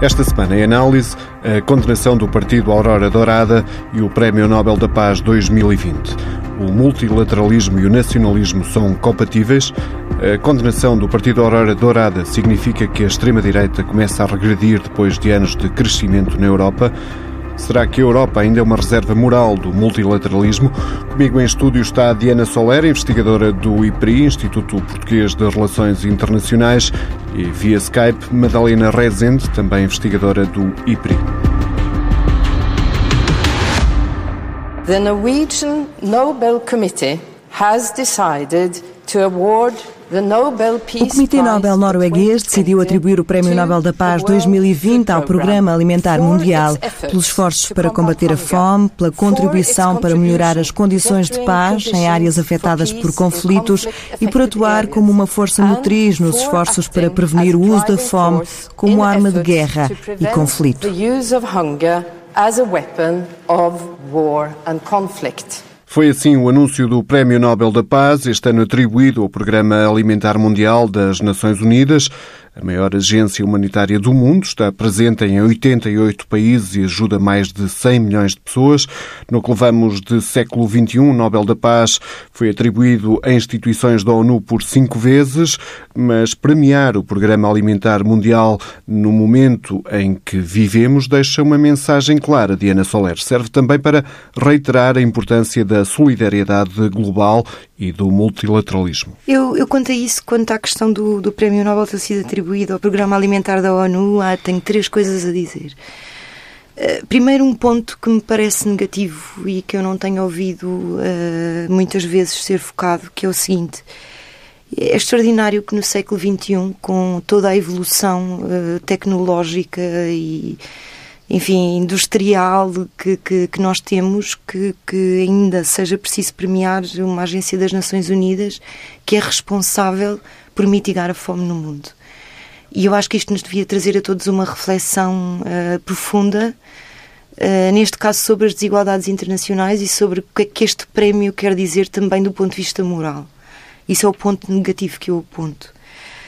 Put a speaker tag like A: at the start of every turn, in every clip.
A: Esta semana em análise, a condenação do Partido Aurora Dourada e o Prémio Nobel da Paz 2020. O multilateralismo e o nacionalismo são compatíveis? A condenação do Partido Aurora Dourada significa que a extrema-direita começa a regredir depois de anos de crescimento na Europa? Será que a Europa ainda é uma reserva moral do multilateralismo? Comigo em estúdio está Diana Soler, investigadora do IPRI, Instituto Português de Relações Internacionais, e via Skype, Madalena Rezende, também investigadora do IPRI.
B: The Norwegian Nobel Committee has decided to award
C: o Comitê Nobel norueguês decidiu atribuir o Prémio Nobel da Paz 2020 ao Programa Alimentar Mundial pelos esforços para combater a fome, pela contribuição para melhorar as condições de paz em áreas afetadas por conflitos e por atuar como uma força motriz nos esforços para prevenir o uso da fome como arma de guerra e conflito.
A: Foi assim o anúncio do Prémio Nobel da Paz, este ano atribuído ao Programa Alimentar Mundial das Nações Unidas. A maior agência humanitária do mundo está presente em 88 países e ajuda mais de 100 milhões de pessoas. No que levamos de século XXI, o Nobel da Paz foi atribuído a instituições da ONU por cinco vezes, mas premiar o Programa Alimentar Mundial no momento em que vivemos deixa uma mensagem clara, Diana Soler. Serve também para reiterar a importância da solidariedade global e do multilateralismo.
C: Eu, eu a isso, quanto à questão do, do Prémio Nobel ter sido atribuído ao Programa Alimentar da ONU, ah, tenho três coisas a dizer. Uh, primeiro, um ponto que me parece negativo e que eu não tenho ouvido uh, muitas vezes ser focado, que é o seguinte. É extraordinário que no século XXI, com toda a evolução uh, tecnológica e, enfim, industrial que, que, que nós temos, que, que, ainda seja preciso premiar uma agência das Nações Unidas que é responsável por mitigar a fome no mundo. E eu acho que isto nos devia trazer a todos uma reflexão uh, profunda, uh, neste caso sobre as desigualdades internacionais e sobre o que é que este prémio quer dizer também do ponto de vista moral. Isso é o ponto negativo que eu aponto.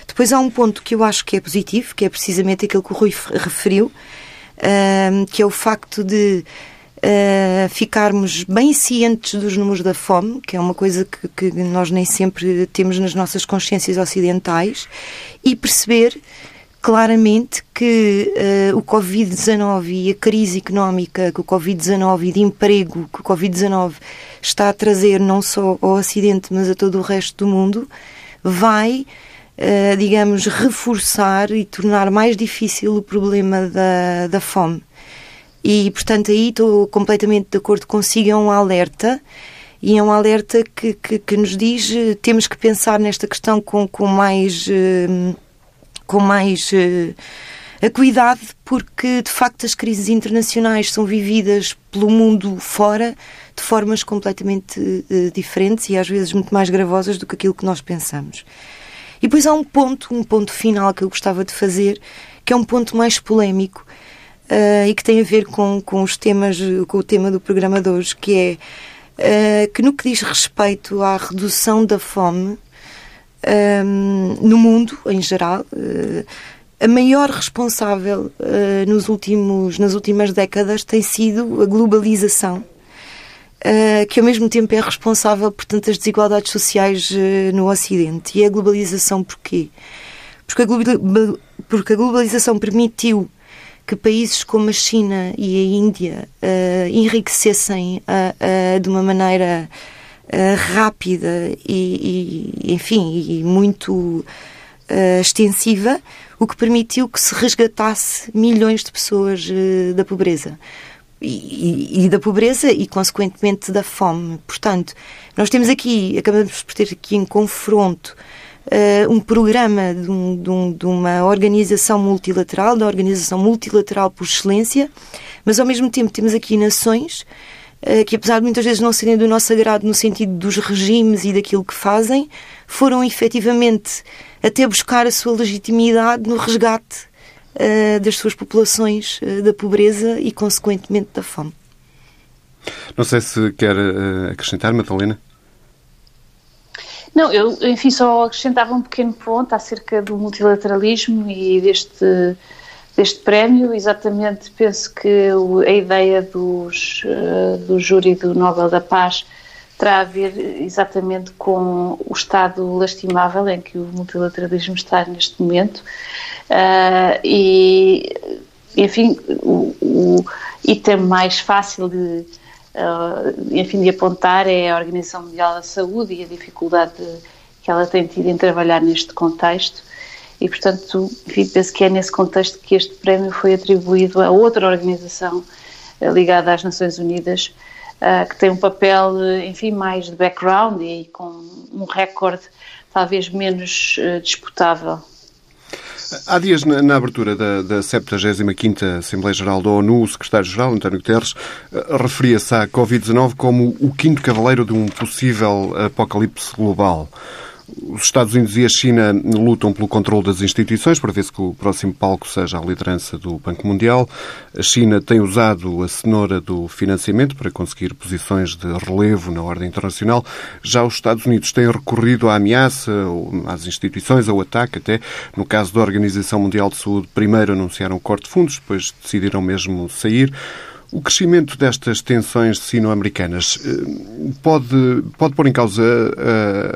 C: Depois há um ponto que eu acho que é positivo, que é precisamente aquele que o Rui referiu, que é o facto de uh, ficarmos bem cientes dos números da fome, que é uma coisa que, que nós nem sempre temos nas nossas consciências ocidentais, e perceber claramente que uh, o Covid-19 e a crise económica que o Covid-19 e de emprego que o Covid-19 está a trazer não só ao Ocidente, mas a todo o resto do mundo, vai, uh, digamos, reforçar e tornar mais difícil o problema da, da fome. E, portanto, aí estou completamente de acordo consigo, é um alerta e é um alerta que, que, que nos diz eh, temos que pensar nesta questão com, com mais eh, com mais cuidado porque de facto as crises internacionais são vividas pelo mundo fora de formas completamente diferentes e às vezes muito mais gravosas do que aquilo que nós pensamos. E depois há um ponto, um ponto final que eu gostava de fazer, que é um ponto mais polémico, uh, e que tem a ver com, com os temas, com o tema do programa de hoje, que é uh, que no que diz respeito à redução da fome um, ehm, no mundo em geral, uh, a maior responsável nos últimos, nas últimas décadas tem sido a globalização. Uh, que ao mesmo tempo é responsável por tantas desigualdades sociais uh, no Ocidente. E a globalização porquê? Porque a, globalização permitiu que países como a China e a Índia uh, enriquecessem de uma maneira rápida e, e, enfim, e muito extensiva, o que permitiu que se resgatasse milhões de pessoas da pobreza. E, e, da pobreza e, consequentemente, da fome. Portanto, nós temos aqui, acabamos por ter aqui em confronto uh, um programa de, um, de, um, de, uma organização multilateral, da organização multilateral por excelência, mas ao mesmo tempo temos aqui nações uh, que, apesar de muitas vezes não serem do nosso agrado no sentido dos regimes e daquilo que fazem, foram efetivamente até buscar a sua legitimidade no resgate das suas populações da pobreza e, consequentemente, da fome.
A: Não sei se quer acrescentar, Madalena.
D: Não, eu, enfim, só acrescentava um pequeno ponto acerca do multilateralismo e deste deste prémio, exatamente penso que a ideia dos, do júri do Nobel da Paz terá a ver exatamente com o estado lastimável em que o multilateralismo está neste momento. Uh, e, enfim, o, o item mais fácil de, uh, enfim, de apontar é a Organização Mundial da Saúde e a dificuldade que ela tem tido em trabalhar neste contexto. E, portanto, enfim, penso que é nesse contexto que este prémio foi atribuído a outra organização uh, ligada às Nações Unidas, uh, que tem um papel, enfim, mais de background e com um recorde talvez menos uh, disputável.
A: Há dias, na, na abertura da, da 75ª Assembleia Geral da ONU, o secretário-geral, António Guterres, eh, referia-se à Covid-19 como o quinto cavaleiro de um possível apocalipse global. Os Estados Unidos e a China lutam pelo controle das instituições para ver se que o próximo palco seja a liderança do Banco Mundial. A China tem usado a cenoura do financiamento para conseguir posições de relevo na ordem internacional. Já os Estados Unidos têm recorrido à ameaça, às instituições, ao ataque até. No caso da Organização Mundial de Saúde, primeiro anunciaram corte de fundos, depois decidiram mesmo sair. O crescimento destas tensões sino-americanas eh, pode, pode pôr em causa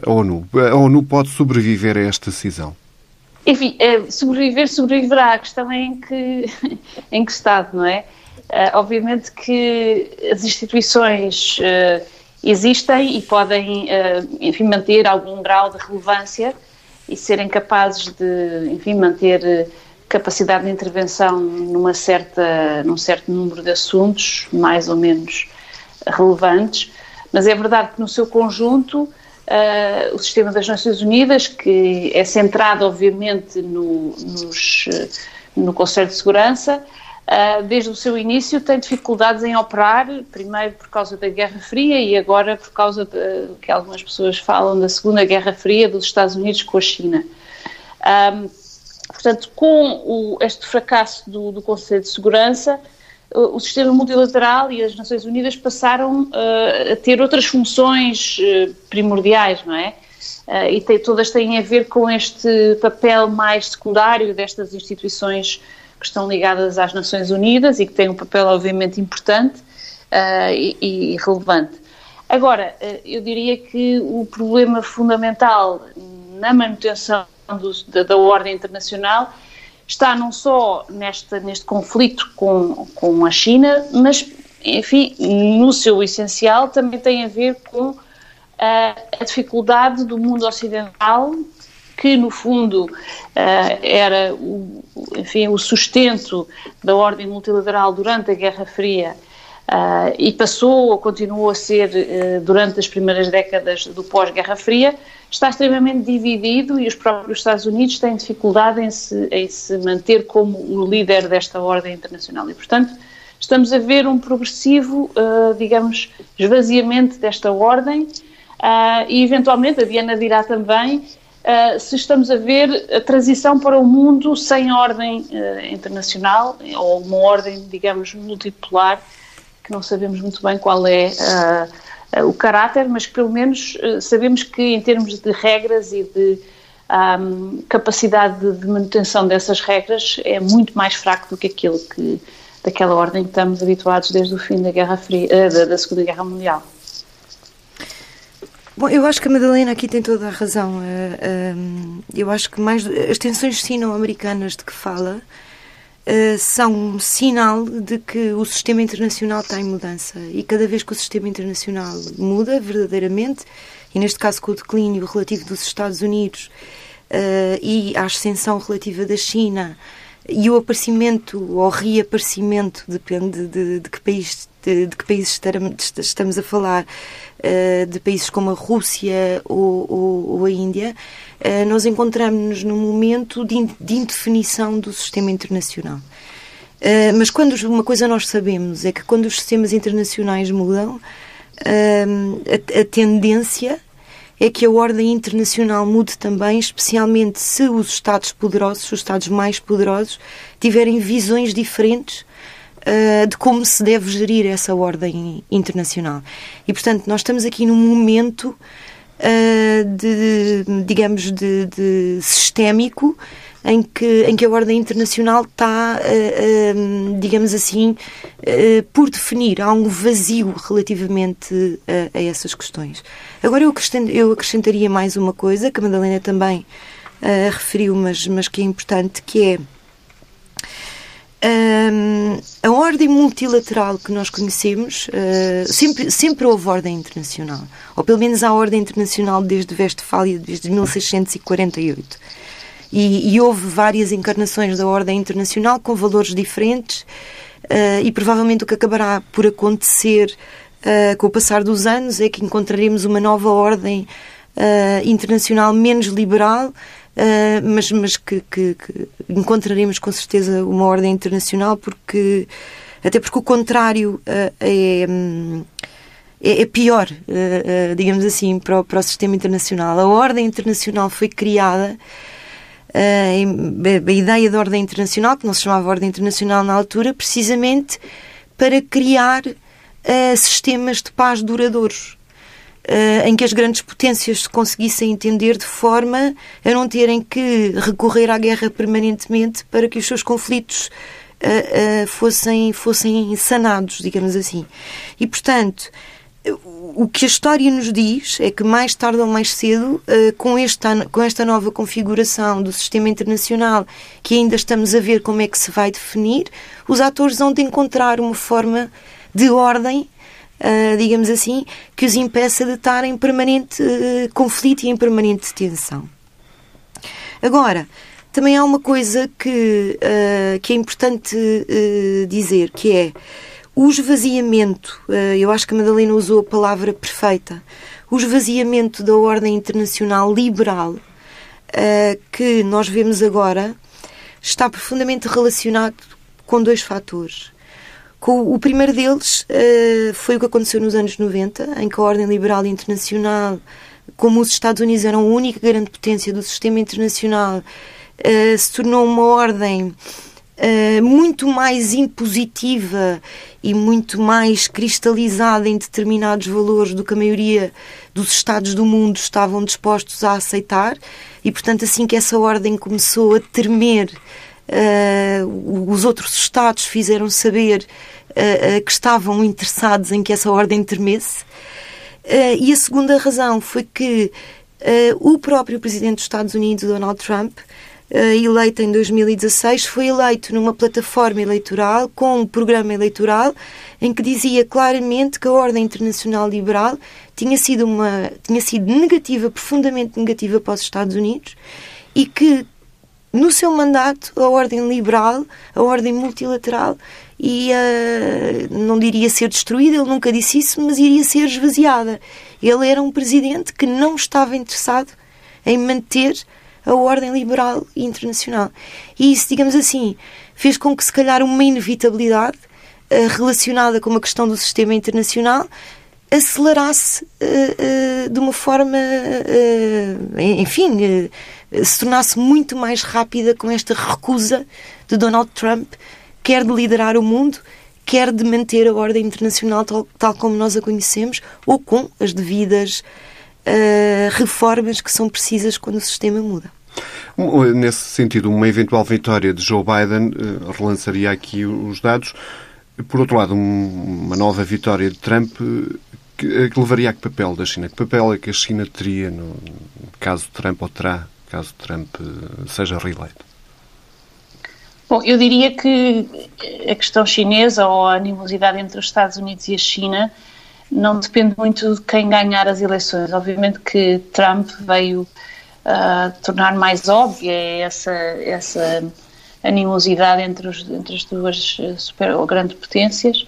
A: a, ONU? A ONU pode sobreviver a esta decisão?
D: Enfim, é, sobreviver, sobreviverá. A questão é em que, em que estado, não é? Uh, obviamente que as instituições existem e podem, enfim, manter algum grau de relevância e serem capazes de, enfim, manter capacidade de intervenção numa certa, num certo número de assuntos, mais ou menos relevantes, mas é verdade que no seu conjunto uh, o sistema das Nações Unidas, que é centrado obviamente no, nos, no Conselho de Segurança, uh, desde o seu início tem dificuldades em operar, primeiro por causa da Guerra Fria e agora por causa de, que algumas pessoas falam da Segunda Guerra Fria dos Estados Unidos com a China. Um, Portanto, com o, este fracasso do, do, Conselho de Segurança, o, o sistema multilateral e as Nações Unidas passaram uh, a ter outras funções uh, primordiais, não é? Uh, e tem, todas têm a ver com este papel mais secundário destas instituições que estão ligadas às Nações Unidas e que têm um papel, obviamente, importante e, e, relevante. Agora, eu diria que o problema fundamental na manutenção da, da, ordem internacional está não só neste, neste conflito com, com a China, mas, enfim, no seu essencial também tem a ver com a, a dificuldade do mundo ocidental que no fundo uh, era o, enfim, o sustento da ordem multilateral durante a Guerra Fria uh, e passou ou continuou a ser uh, durante as primeiras décadas do pós-Guerra Fria, está extremamente dividido e os próprios Estados Unidos têm dificuldade em se, em se manter como o líder desta ordem internacional. E, portanto, estamos a ver um progressivo, uh, digamos, esvaziamento desta ordem uh, e, eventualmente, a Diana dirá também uh, se estamos a ver a transição para um mundo sem ordem internacional ou uma ordem, digamos, multipolar, que não sabemos muito bem qual é uh, o caráter, mas que pelo menos uh, sabemos que em termos de regras e de um, capacidade de, manutenção dessas regras é muito mais fraco do que aquilo que daquela ordem que estamos habituados desde o fim da Guerra Fria, da, da Segunda Guerra Mundial.
C: Bom, eu acho que a Madalena aqui tem toda a razão. eu acho que mais as tensões sino-americanas de que fala são um sinal de que o sistema internacional está em mudança. E cada vez que o sistema internacional muda verdadeiramente, e neste caso com o declínio relativo dos Estados Unidos uh, e a ascensão relativa da China e o aparecimento ou reaparecimento, depende de, de que país de, de, que países estamos a falar, de países como a Rússia ou, ou, ou a Índia, uh, nós encontramos-nos num momento de, de, indefinição do sistema internacional. Uh, mas quando uma coisa nós sabemos é que quando os sistemas internacionais mudam, a, a tendência é que a ordem internacional mude também, especialmente se os Estados poderosos, os Estados mais poderosos, tiverem visões diferentes uh, de como se deve gerir essa ordem internacional. E, portanto, nós estamos aqui num momento uh, de, digamos, de, de sistémico em que, em que a ordem internacional está, uh, uh, digamos assim, uh, por definir. Há um vazio relativamente a, a essas questões. Agora, eu, eu acrescentaria mais uma coisa, que a Madalena também referiu, mas, mas que é importante, que é a ordem multilateral que nós conhecemos, uh, sempre, sempre houve ordem internacional, ou pelo menos há ordem internacional desde Westfália, desde 1648. E, e, houve várias encarnações da ordem internacional com valores diferentes, uh, e provavelmente o que acabará por acontecer uh, com o passar dos anos é que encontraremos uma nova ordem internacional menos liberal Uh, mas, mas que, que, que, encontraremos com certeza uma ordem internacional, porque até porque o contrário uh, é, é, pior, uh, digamos assim, para o, para o sistema internacional. A ordem internacional foi criada. a ideia da ordem internacional, que não se chamava ordem internacional na altura, precisamente para criar sistemas de paz duradouros. Uh, em que as grandes potências se conseguissem entender de forma a não terem que recorrer à guerra permanentemente para que os seus conflitos uh, fossem, fossem sanados, digamos assim. E, portanto, o que a história nos diz é que mais tarde ou mais cedo, com, esta, com esta nova configuração do sistema internacional, que ainda estamos a ver como é que se vai definir, os atores vão de encontrar uma forma de ordem uh, digamos assim, que os impeça de estar em permanente uh, conflito e em permanente tensão. Agora, também há uma coisa que, uh, que é importante dizer, que é o esvaziamento, eu acho que a Madalena usou a palavra perfeita, o esvaziamento da ordem internacional liberal que nós vemos agora está profundamente relacionado com dois fatores. O primeiro deles uh, foi o que aconteceu nos anos 90, em que a ordem liberal internacional, como os Estados Unidos eram a única grande potência do sistema internacional, uh, se tornou uma ordem uh, muito mais impositiva e muito mais cristalizada em determinados valores do que a maioria dos Estados do mundo estavam dispostos a aceitar. E, portanto, assim que essa ordem começou a tremer, os outros Estados fizeram saber uh, que estavam interessados em que essa ordem tremesse. Uh, e a segunda razão foi que o próprio presidente dos Estados Unidos, Donald Trump, eleito em 2016, foi eleito numa plataforma eleitoral, com um programa eleitoral, em que dizia claramente que a ordem internacional liberal tinha sido, uma, tinha sido negativa, profundamente negativa para os Estados Unidos, e que no seu mandato a ordem liberal, a ordem multilateral, ia, não diria ser destruída, ele nunca disse isso, mas iria ser esvaziada. Ele era um presidente que não estava interessado em manter a ordem liberal internacional. E isso, digamos assim, fez com que, se calhar, uma inevitabilidade uh, relacionada com uma questão do sistema internacional acelerasse uh, uh, de uma forma, enfim, se tornasse muito mais rápida com esta recusa de Donald Trump quer de liderar o mundo, quer de manter a ordem internacional tal, tal como nós a conhecemos, ou com as devidas uh, reformas que são precisas quando o sistema muda.
A: Nesse sentido, uma eventual vitória de Joe Biden uh, relançaria aqui os dados. Por outro lado, um, uma nova vitória de Trump uh, que, que, levaria a que papel da China? Que papel é que a China teria no caso Trump ou terá caso Trump seja reeleito?
D: Bom, eu diria que a questão chinesa ou a animosidade entre os Estados Unidos e a China não depende muito de quem ganhar as eleições. Obviamente que Trump veio uh, tornar mais óbvia essa, essa animosidade entre, os, entre as duas super ou grandes potências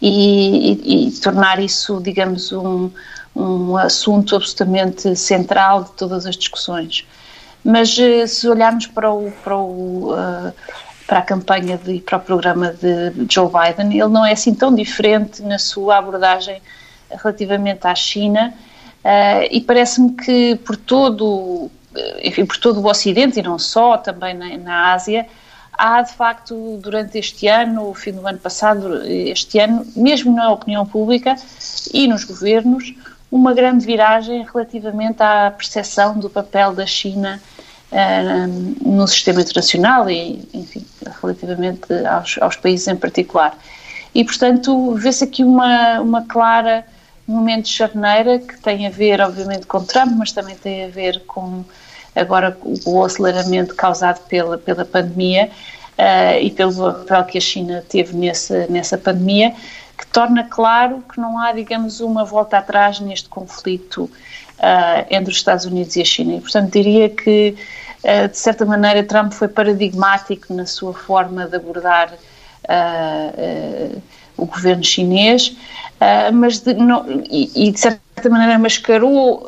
D: e, e, e, tornar isso, digamos, um, um assunto absolutamente central de todas as discussões. Mas eh, se olharmos para o, para o uh, para a campanha de, para o programa de Joe Biden, ele não é assim tão diferente na sua abordagem relativamente à China uh, e parece-me que por todo, enfim, por todo o Ocidente e não só, também na, na Ásia, há de facto durante este ano, o fim do ano passado, este ano, mesmo na opinião pública e nos governos, uma grande viragem relativamente à percepção do papel da China uh, no sistema internacional e, enfim, relativamente aos, aos países em particular. E, portanto, vê-se aqui uma, uma clara momento de charneira que tem a ver, obviamente, com Trump, mas também tem a ver com agora o aceleramento causado pela, pela pandemia uh, e pelo papel que a China teve nessa, nessa pandemia, que torna claro que não há, digamos, uma volta atrás neste conflito uh, entre os Estados Unidos e a China. E, portanto, diria que, uh, de certa maneira, Trump foi paradigmático na sua forma de abordar o governo chinês, mas de, não, e, e, de certa maneira mascarou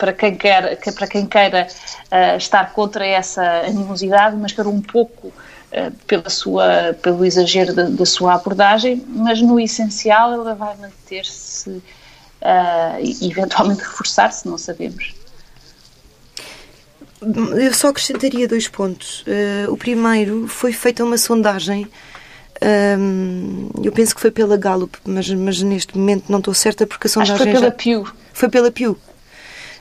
D: para quem, quer, para quem queira uh, estar contra essa animosidade, mas para um pouco uh, pela sua, pelo exagero da, da, sua abordagem, mas no essencial ela vai manter-se uh, e eventualmente reforçar-se, não sabemos.
C: Eu só acrescentaria dois pontos. o primeiro foi feita uma sondagem um, eu penso que foi pela Gallup, mas, mas neste momento não estou certa porque a sondagem.
D: Acho que foi pela já... Pew.
C: Foi pela Pew.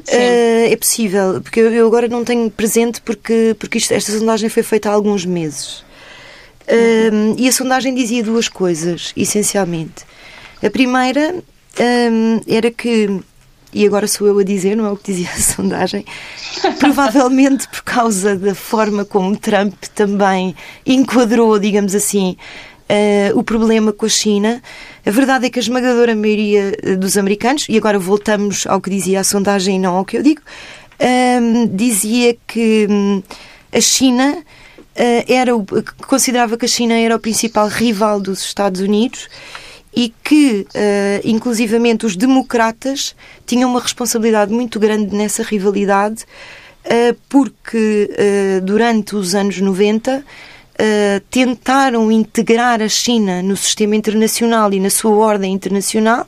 C: Uh, é possível, porque eu, agora não tenho presente porque, porque isto, esta sondagem foi feita há alguns meses. Uh, e a sondagem dizia duas coisas, essencialmente. A primeira um, era que, e agora sou eu a dizer, não é o que dizia a sondagem, provavelmente por causa da forma como Trump também enquadrou, digamos assim, uh, o problema com a China. A verdade é que a esmagadora maioria eh, dos americanos, e agora voltamos ao que dizia a sondagem e não ao que eu digo, uh, dizia que um, a China uh, era o, considerava que a China era o principal rival dos Estados Unidos e que, uh, inclusivamente, os democratas tinham uma responsabilidade muito grande nessa rivalidade, porque durante os anos 90 uh, tentaram integrar a China no sistema internacional e na sua ordem internacional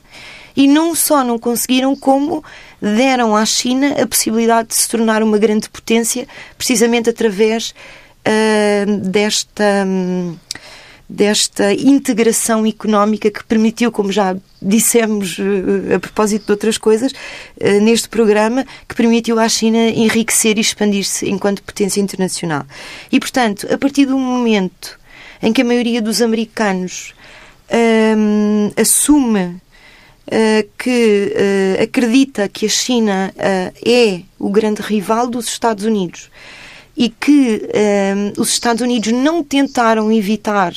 C: e não só não conseguiram, como deram à China a possibilidade de se tornar uma grande potência, precisamente através uh, desta. Um, desta integração económica que permitiu, como já dissemos eh, a propósito de outras coisas, eh, neste programa, que permitiu à China enriquecer e expandir-se enquanto potência internacional. E, portanto, a partir do momento em que a maioria dos americanos hum, assume Uh, que uh, acredita que a China uh, é o grande rival dos Estados Unidos e que hum, os Estados Unidos não tentaram evitar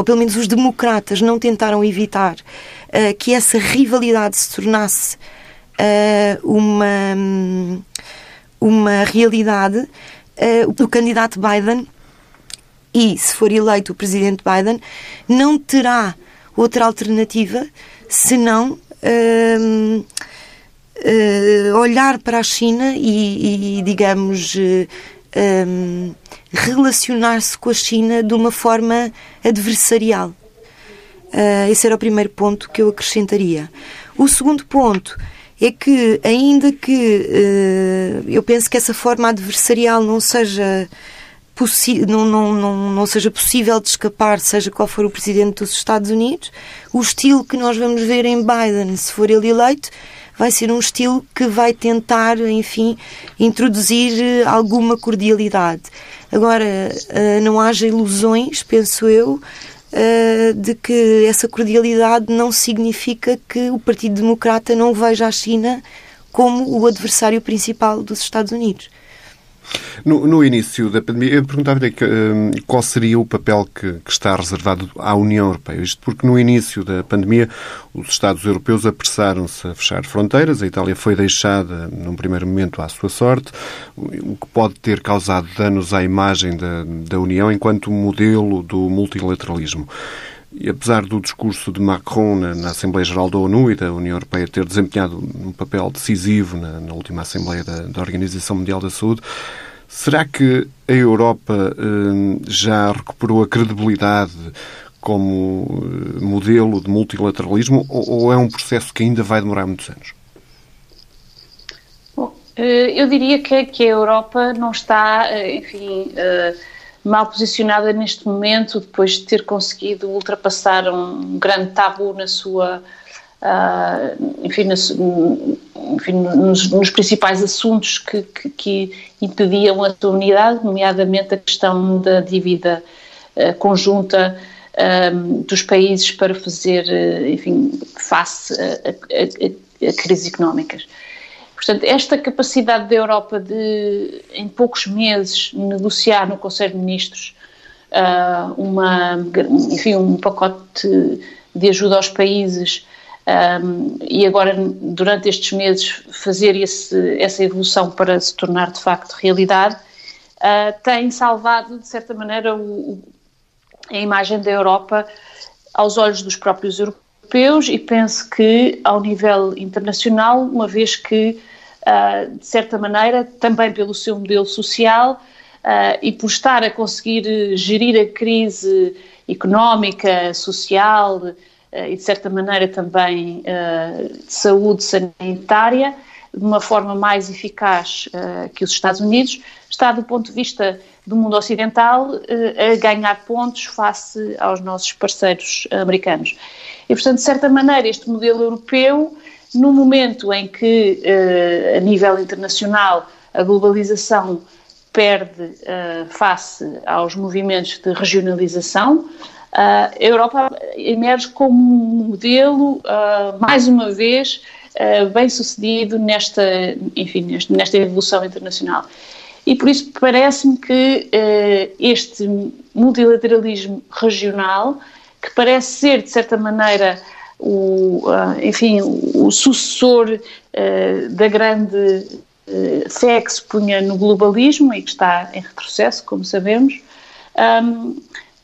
C: ou pelo menos os democratas não tentaram evitar uh, que essa rivalidade se tornasse uh, uma, uma realidade, uh, o candidato Biden e, se for eleito o presidente Biden, não terá outra alternativa senão uh, uh, olhar para a China e, e digamos, uh, um, relacionar-se com a China de uma forma adversarial. Uh, esse era o primeiro ponto que eu acrescentaria. O segundo ponto é que, ainda que uh, eu penso que essa forma adversarial não seja não, não, não, não seja possível de escapar, seja qual for o presidente dos Estados Unidos, o estilo que nós vamos ver em Biden, se for ele eleito, vai ser um estilo que vai tentar, enfim, introduzir eh, alguma cordialidade. Agora, eh, não haja ilusões, penso eu, eh, de que essa cordialidade não significa que o Partido Democrata não veja a China como o adversário principal dos Estados Unidos.
A: No, no início da pandemia, eu perguntava-lhe hum, qual seria o papel que, que, está reservado à União Europeia. Isto porque no início da pandemia os Estados europeus apressaram-se a fechar fronteiras, a Itália foi deixada num primeiro momento à sua sorte, o que pode ter causado danos à imagem da, da União enquanto modelo do multilateralismo. E apesar do discurso de Macron na, na, Assembleia Geral da ONU e da União Europeia ter desempenhado um papel decisivo na, na última Assembleia da, da, Organização Mundial da Saúde, será que a Europa eh, já recuperou a credibilidade como eh, modelo de multilateralismo ou, ou, é um processo que ainda vai demorar muitos anos?
D: Bom, eh, eu diria que, que a Europa não está, eh, enfim mal posicionada neste momento, depois de ter conseguido ultrapassar um grande tabu na sua, uh, enfim, enfim nos, nos, principais assuntos que, que, que, impediam a sua unidade, nomeadamente a questão da dívida uh, conjunta um, dos países para fazer, enfim, face a, a, a, a crises económicas. Portanto, esta capacidade da Europa de, em poucos meses, negociar no Conselho de Ministros uh, uma, enfim, um pacote de ajuda aos países um, e agora, durante estes meses, fazer esse, essa evolução para se tornar de facto realidade, uh, tem salvado, de certa maneira, o, a imagem da Europa aos olhos dos próprios europeus e penso que, ao nível internacional, uma vez que, uh, de certa maneira, também pelo seu modelo social uh, e por estar a conseguir gerir a crise económica, social, eh, e, de certa maneira, também eh, de saúde sanitária, de uma forma mais eficaz uh, que os Estados Unidos, está, do ponto de vista do mundo ocidental, uh, a ganhar pontos face aos nossos parceiros americanos. E, portanto, de certa maneira, este modelo europeu, no momento em que, uh, a nível internacional, a globalização perde face aos movimentos de regionalização, a Europa emerge como um modelo, mais uma vez, bem sucedido nesta, enfim, nesta evolução internacional. E por isso parece-me que este multilateralismo regional, que parece ser, de certa maneira, o, enfim, o sucessor da grande fé que se punha no globalismo e que está em retrocesso, como sabemos,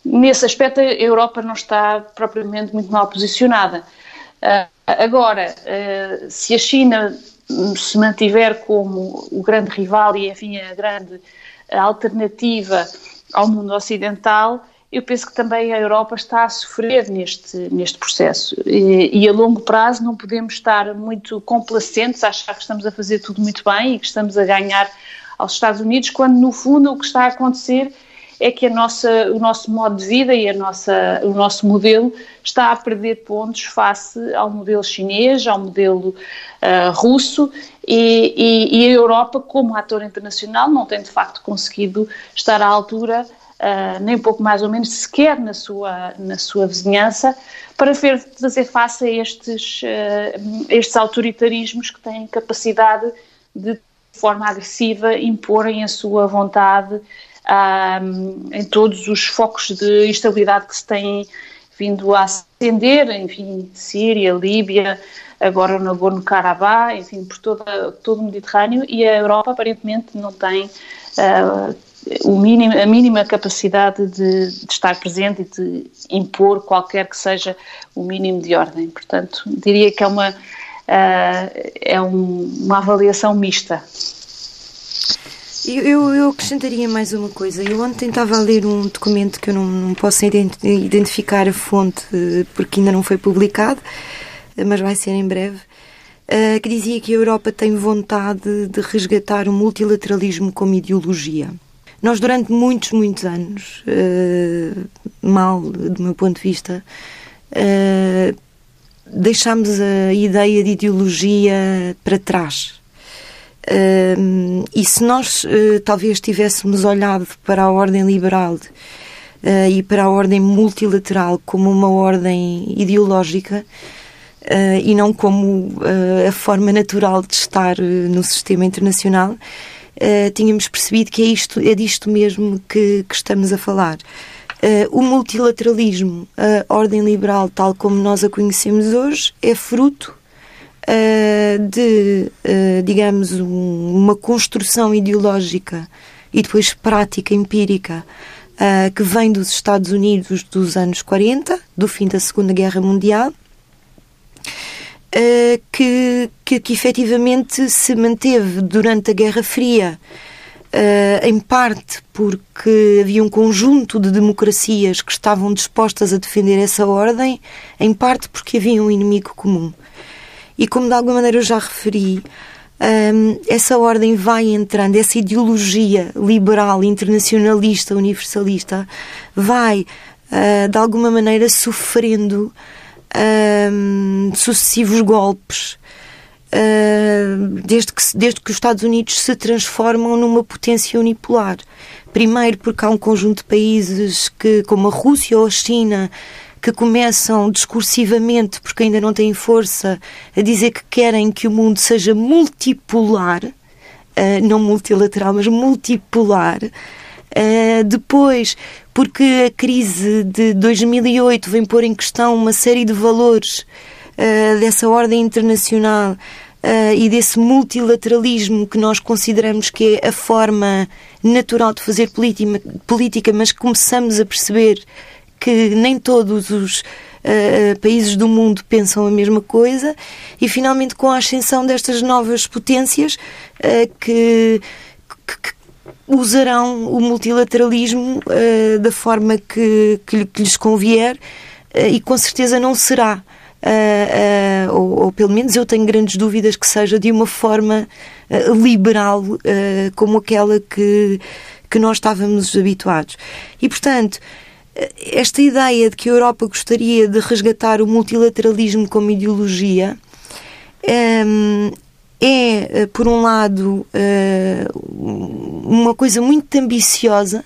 D: Nesse aspecto, a Europa não está propriamente muito mal posicionada. Uh, agora, uh, se a China se mantiver como o grande rival e, enfim, a grande alternativa ao mundo ocidental, eu penso que também a Europa está a sofrer neste, neste processo. E, e, a longo prazo não podemos estar muito complacentes, achar que estamos a fazer tudo muito bem e que estamos a ganhar aos Estados Unidos, quando no fundo o que está a acontecer é que a nossa, o nosso modo de vida e a nossa, o nosso modelo está a perder pontos face ao modelo chinês, ao modelo uh, russo e, e, e, a Europa, como ator internacional, não tem de facto conseguido estar à altura, uh, nem pouco mais ou menos, sequer na sua, na sua vizinhança, para fazer face a estes, uh, estes autoritarismos que têm capacidade de, de forma agressiva, imporem a sua vontade um, em todos os focos de instabilidade que se têm vindo a acender, enfim, Síria, Líbia, agora o Nagorno-Karabakh, enfim, por toda, todo o Mediterrâneo e a Europa aparentemente não tem uh, mínimo, a mínima capacidade de, de, estar presente e de impor qualquer que seja o mínimo de ordem. Portanto, diria que é uma, uh, é um, uma avaliação mista.
C: Eu, eu, acrescentaria mais uma coisa. Eu ontem estava a ler um documento que eu não, não posso identificar a fonte porque ainda não foi publicado, mas vai ser em breve, eh, que dizia que a Europa tem vontade de resgatar o multilateralismo como ideologia. Nós, durante muitos, muitos anos, eh, mal do meu ponto de vista, eh, deixámos a ideia de ideologia para trás. Uh, e se nós uh, talvez tivéssemos olhado para a ordem liberal uh, e para a ordem multilateral como uma ordem ideológica eh, e não como a forma natural de estar no sistema internacional, tínhamos percebido que é, isto, é disto mesmo que, que estamos a falar. o multilateralismo, a ordem liberal tal como nós a conhecemos hoje, é fruto uh, de, uh, digamos, um, uma construção ideológica e depois prática empírica uh, que vem dos Estados Unidos dos anos 40, do fim da Segunda Guerra Mundial, que, que, que efetivamente se manteve durante a Guerra Fria. Uh, em parte porque havia um conjunto de democracias que estavam dispostas a defender essa ordem, em parte porque havia um inimigo comum. E como de alguma maneira eu já referi, um, essa ordem vai entrando, essa ideologia liberal, internacionalista, universalista, vai uh, de alguma maneira sofrendo sucessivos golpes, uh, desde, que, desde que os Estados Unidos se transformam numa potência unipolar. Primeiro, porque há um conjunto de países que, como a Rússia ou a China, que começam discursivamente, porque ainda não têm força, a dizer que querem que o mundo seja multipolar, uh, não multilateral, mas multipolar. Uh, depois, porque a crise de 2008 vem pôr em questão uma série de valores uh, dessa ordem internacional uh, e desse multilateralismo que nós consideramos que é a forma natural de fazer política, mas começamos a perceber que nem todos os uh, países do mundo pensam a mesma coisa e finalmente com a ascensão destas novas potências que, que, usarão o multilateralismo uh, da forma que, que, que lhes convier uh, e com certeza não será. Uh, ou, ou, pelo menos eu tenho grandes dúvidas que seja de uma forma liberal como aquela que, que nós estávamos habituados. E, portanto, esta ideia de que a Europa gostaria de resgatar o multilateralismo como ideologia é, eh, por um lado, eh, uma coisa muito ambiciosa,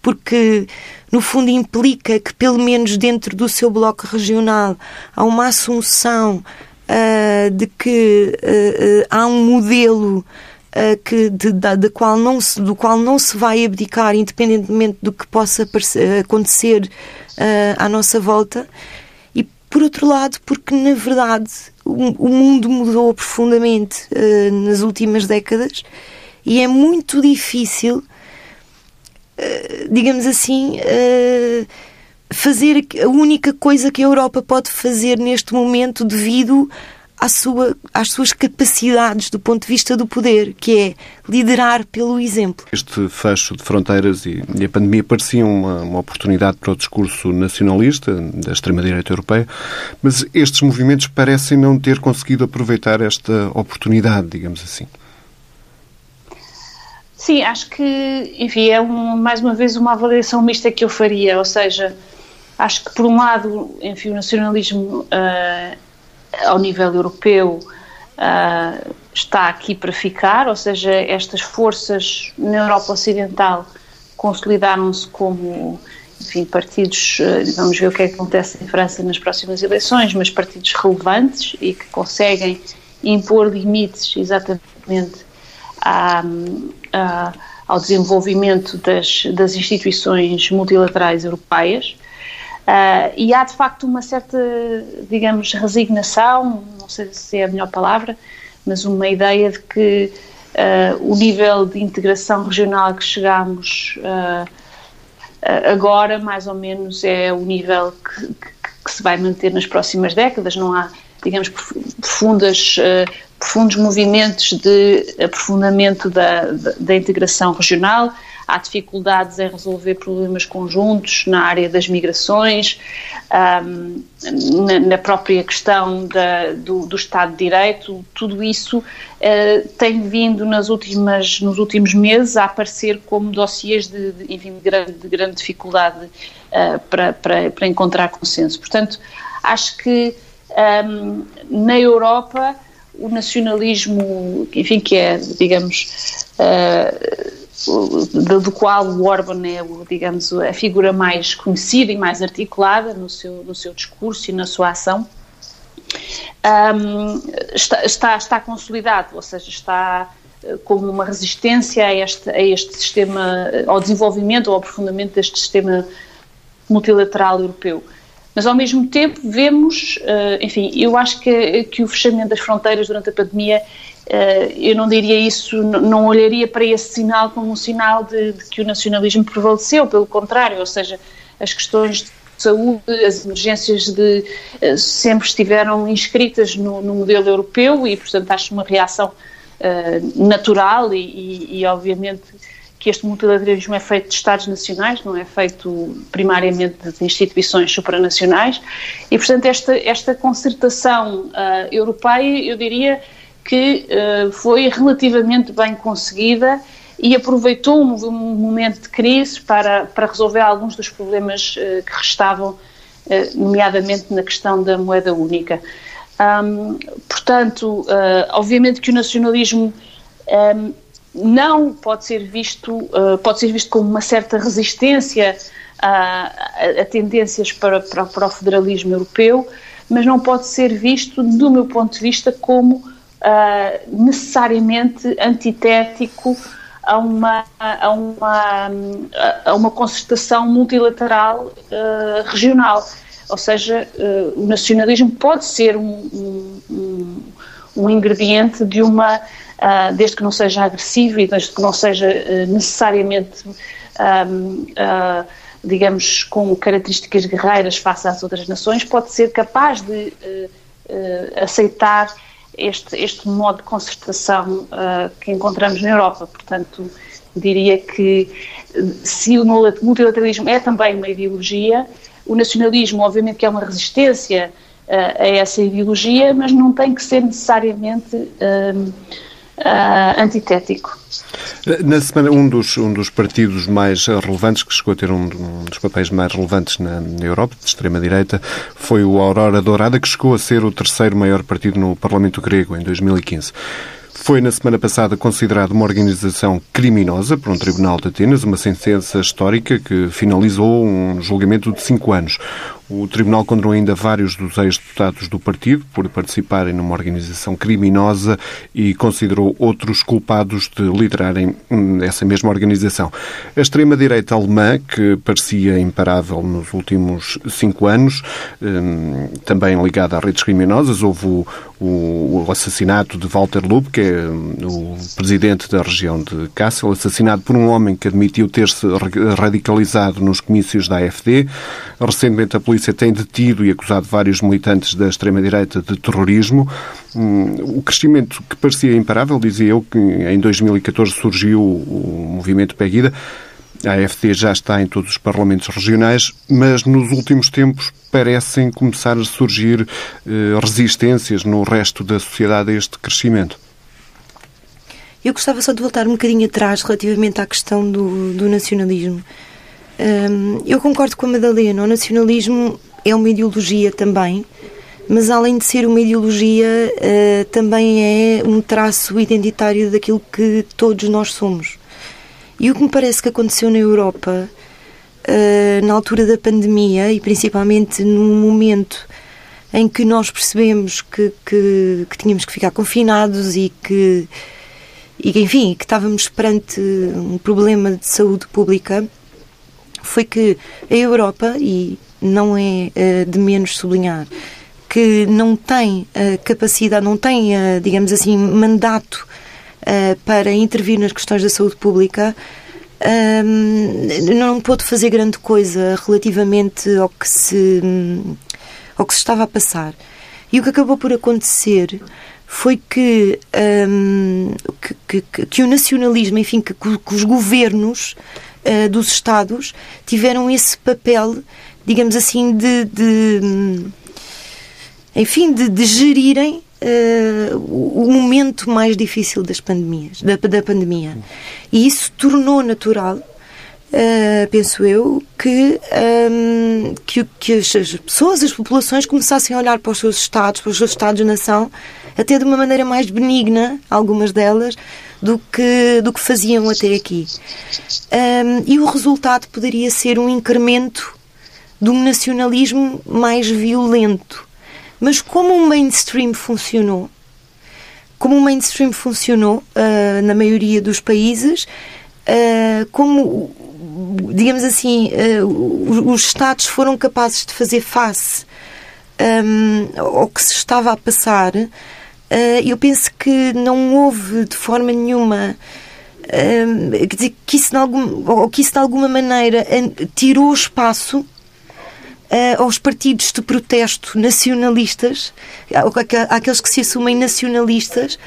C: porque no fundo implica que, pelo menos dentro do seu bloco regional, há uma assunção uh, de que uh, uh, há um modelo que, de, de, qual não se, do qual não se vai abdicar, independentemente do que possa acontecer à nossa volta. E, por outro lado, porque, na verdade, o, mundo mudou profundamente uh, nas últimas décadas e é muito difícil, uh, digamos assim, uh, fazer a única coisa que a Europa pode fazer neste momento devido à sua, às suas capacidades do ponto de vista do poder, que é liderar pelo exemplo.
A: Este fecho de fronteiras e, e a pandemia pareciam uma, uma, oportunidade para o discurso nacionalista da extrema-direita europeia, mas estes movimentos parecem não ter conseguido aproveitar esta oportunidade, digamos assim.
D: Sim, acho que, enfim, é um, mais uma vez uma avaliação mista que eu faria, ou seja, acho que por um lado, enfim, o nacionalismo uh, ao nível europeu uh, está aqui para ficar, ou seja, estas forças na Europa Ocidental consolidaram-se como enfim, partidos, uh, vamos ver o que, é que acontece em França nas próximas eleições, mas partidos relevantes e que conseguem impor limites exatamente à, à, ao desenvolvimento das, das instituições multilaterais europeias. Uh, e há de facto uma certa, digamos, resignação, não sei se é a melhor palavra, mas uma ideia de que uh, o nível de integração regional que chegamos uh, agora, mais ou menos, é o nível que, que, que, se vai manter nas próximas décadas. Não há, digamos, profundas, profundos movimentos de aprofundamento da, da, da integração regional há dificuldades em resolver problemas conjuntos na área das migrações, um, na, na, própria questão da, do, do, Estado de Direito, tudo isso uh, tem vindo nas últimas, nos últimos meses a aparecer como dossiês de, de, enfim, de, grande, de grande dificuldade uh, para, para, para encontrar consenso. Portanto, acho que um, na Europa o nacionalismo, enfim, que é, digamos, uh, do, qual o Orban é, digamos, a figura mais conhecida e mais articulada no seu, no seu discurso e na sua ação, um, está, está, está consolidado, ou seja, está eh, como uma resistência a este, a este sistema, ao desenvolvimento ou ao aprofundamento deste sistema multilateral europeu. Mas, ao mesmo tempo, vemos, eh, enfim, eu acho que, que o fechamento das fronteiras durante a pandemia eh, eu não diria isso, não olharia para esse sinal como um sinal de, de, que o nacionalismo prevaleceu, pelo contrário, ou seja, as questões de saúde, as emergências de, eh, sempre estiveram inscritas no, no modelo europeu e, portanto, acho uma reação natural e, e, e, obviamente, que este multilateralismo é feito de Estados nacionais, não é feito primariamente de instituições supranacionais e, portanto, esta, esta concertação uh, europeia, eu diria, que uh, foi relativamente bem conseguida e aproveitou um, um, momento de crise para, para resolver alguns dos problemas uh, que restavam nomeadamente na questão da moeda única. Um, portanto, obviamente que o nacionalismo um, não pode ser visto, pode ser visto como uma certa resistência a, a, a tendências para, para, para, o federalismo europeu, mas não pode ser visto, do meu ponto de vista, como uh, necessariamente antitético a uma, a uma, a uma concertação multilateral uh, regional. Ou seja, uh, o nacionalismo pode ser um, um, um ingrediente de uma, uh, desde que não seja agressivo e desde que não seja necessariamente digamos, com características guerreiras face às outras nações, pode ser capaz de uh, uh, aceitar este, este modo de concertação uh, que encontramos na Europa. Portanto, diria que se o multilateralismo é também uma ideologia, o nacionalismo, obviamente, que é uma resistência a essa ideologia, mas não tem que ser necessariamente antitético.
A: Na semana, um dos, um dos partidos mais relevantes, que chegou a ter um, um dos papéis mais relevantes na, na Europa, de extrema-direita, foi o Aurora Dourada, que chegou a ser o terceiro maior partido no Parlamento grego em 2015. Foi na semana passada considerado uma organização criminosa por um tribunal de Atenas, uma sentença histórica que finalizou um julgamento de cinco anos. O Tribunal condenou ainda vários dos ex-deputados do partido por participarem numa organização criminosa e considerou outros culpados de liderarem essa mesma organização. A extrema-direita alemã, que parecia imparável nos últimos cinco anos, hum, também ligada a redes criminosas, houve o, o assassinato de Walter Lub, que é hum, o presidente da região de Kassel, assassinado por um homem que admitiu ter-se radicalizado nos comícios da AfD. Recentemente, a polícia polícia tem detido e acusado vários militantes da extrema-direita de terrorismo. Hum, o crescimento que parecia imparável, dizia eu, que em 2014 surgiu o movimento Pegida. A AFD já está em todos os parlamentos regionais, mas nos últimos tempos parecem começar a surgir eh, resistências no resto da sociedade a este crescimento.
C: Eu gostava só de voltar um bocadinho atrás relativamente à questão do, do nacionalismo. Um, eu concordo com a Madalena, o nacionalismo é uma ideologia também, mas além de ser uma ideologia, uh, também é um traço identitário daquilo que todos nós somos. E o que me parece que aconteceu na Europa, uh, na altura da pandemia, e principalmente no momento em que nós percebemos que, que, que tínhamos que ficar confinados e que, e enfim, que estávamos perante um problema de saúde pública, foi que a Europa, e não é uh, de menos sublinhar, que não tem capacidade, não tem, uh, digamos assim, mandato para intervir nas questões da saúde pública, não pôde fazer grande coisa relativamente ao que se ao que se estava a passar. E o que acabou por acontecer foi que, um, que, que, que, o nacionalismo, enfim, que, que os governos uh, dos Estados tiveram esse papel, digamos assim, de, de enfim, de, de gerirem uh, o momento mais difícil das pandemias, da, da pandemia. E isso tornou natural Uh, penso eu, que, um, que, que, as pessoas, as populações começassem a olhar para os seus Estados, para os seus Estados-nação, até de uma maneira mais benigna, algumas delas, do que, do que faziam até aqui. Um, e o resultado poderia ser um incremento de um nacionalismo mais violento. Mas como o mainstream funcionou, como o mainstream funcionou uh, na maioria dos países, uh, como, digamos assim, uh, os Estados foram capazes de fazer face um, ao que se estava a passar, eu penso que não houve de forma nenhuma uh, dizer, que, isso de algum, ou que isso de alguma maneira tirou espaço uh, aos partidos de protesto nacionalistas, àqueles que se assumem nacionalistas,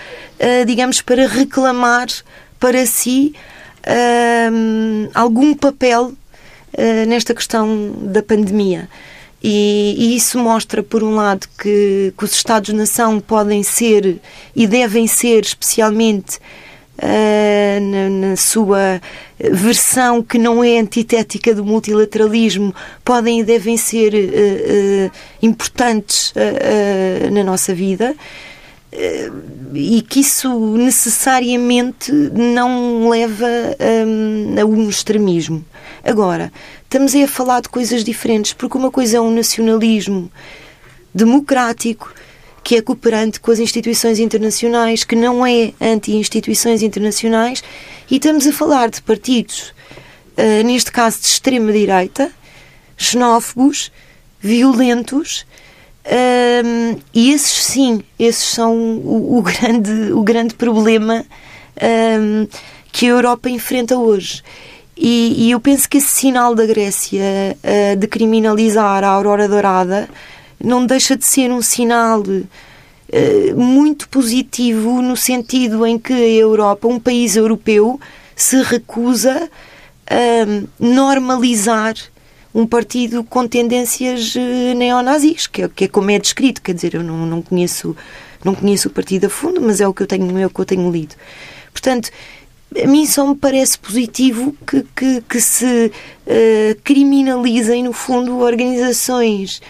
C: digamos, para reclamar para si algum papel nesta questão da pandemia. E, e, isso mostra, por um lado, que, que os Estados-nação podem ser e devem ser, especialmente, uh, na, na, sua versão que não é antitética do multilateralismo, podem e devem ser uh, uh, importantes na nossa vida e que isso necessariamente não leva um, a um extremismo. Agora, estamos aí a falar de coisas diferentes, porque uma coisa é um nacionalismo democrático que é cooperante com as instituições internacionais, que não é anti-instituições internacionais, e estamos a falar de partidos, uh, neste caso de extrema-direita, xenófobos, violentos, uh, e esses sim, esses são o, o grande, o grande problema uh, que a Europa enfrenta hoje. E, e, eu penso que esse sinal da Grécia de criminalizar a Aurora Dourada não deixa de ser um sinal uh, muito positivo no sentido em que a Europa, um país europeu, se recusa a normalizar um partido com tendências uh, neonazis, que é, que é como é descrito. Quer dizer, eu não, não, conheço, não conheço o partido a fundo, mas é o que eu tenho, é o que eu tenho lido. Portanto, a mim só me parece positivo que, que, que se uh, criminalizem, no fundo, organizações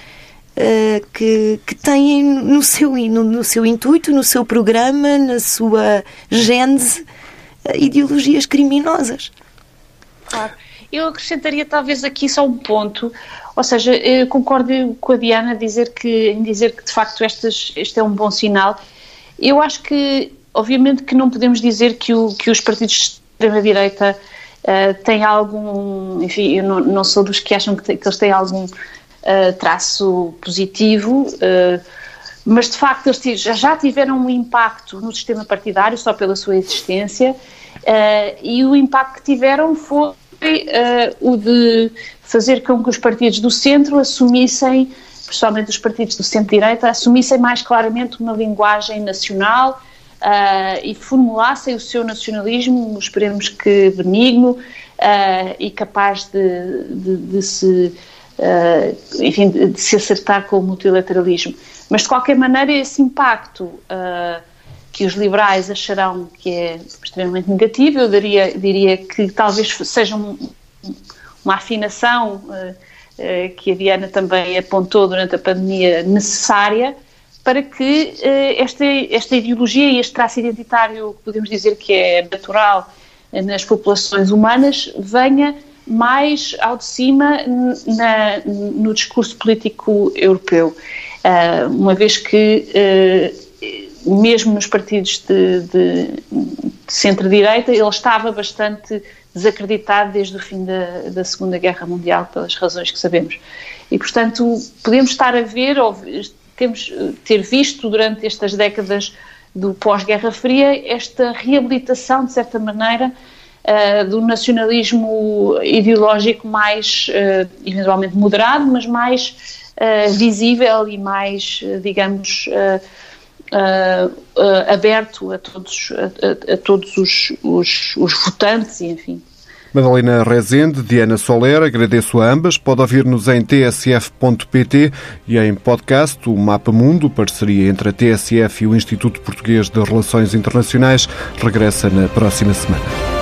C: uh, que, que têm no seu, no, no, seu intuito, no seu programa, na sua gênese, uh, ideologias criminosas.
D: Claro. Eu acrescentaria talvez aqui só um ponto, ou seja, eu concordo com a Diana dizer que, em dizer que de facto este é um bom sinal. Eu acho que, obviamente, que não podemos dizer que, o, que os partidos de extrema-direita uh, têm algum. Enfim, eu não, não sou dos que acham que, que eles têm algum uh, traço positivo, uh, mas de facto eles já tiveram um impacto no sistema partidário só pela sua existência e o impacto que tiveram foi o de fazer com que os partidos do centro assumissem, principalmente os partidos do centro-direita, assumissem mais claramente uma linguagem nacional Uh, e formulassem o seu nacionalismo, esperemos que benigno uh, e capaz de, de, de se uh, enfim, de se acertar com o multilateralismo. Mas, de qualquer maneira, esse impacto que os liberais acharão que é extremamente negativo, eu daria, diria que talvez seja um, uma afinação que a Diana também apontou durante a pandemia necessária para que esta, esta ideologia e este traço identitário, podemos dizer que é natural nas populações humanas, venha mais ao de cima na, no discurso político europeu, uh, uma vez que uh, mesmo nos partidos de, de, de centro-direita ele estava bastante desacreditado desde o fim da, da, Segunda Guerra Mundial pelas razões que sabemos. E portanto podemos estar a ver ou temos ter visto durante estas décadas do pós-Guerra Fria esta reabilitação de certa maneira uh, do nacionalismo ideológico mais, uh, eventualmente moderado, mas mais uh, visível e mais, digamos, aberto a todos, a, a todos os, os, os votantes e, enfim.
A: Madalena Rezende, Diana Soler, agradeço a ambas. Pode ouvir-nos em tsf.pt e em podcast o Mapa Mundo, parceria entre a TSF e o Instituto Português de Relações Internacionais, regressa na próxima semana.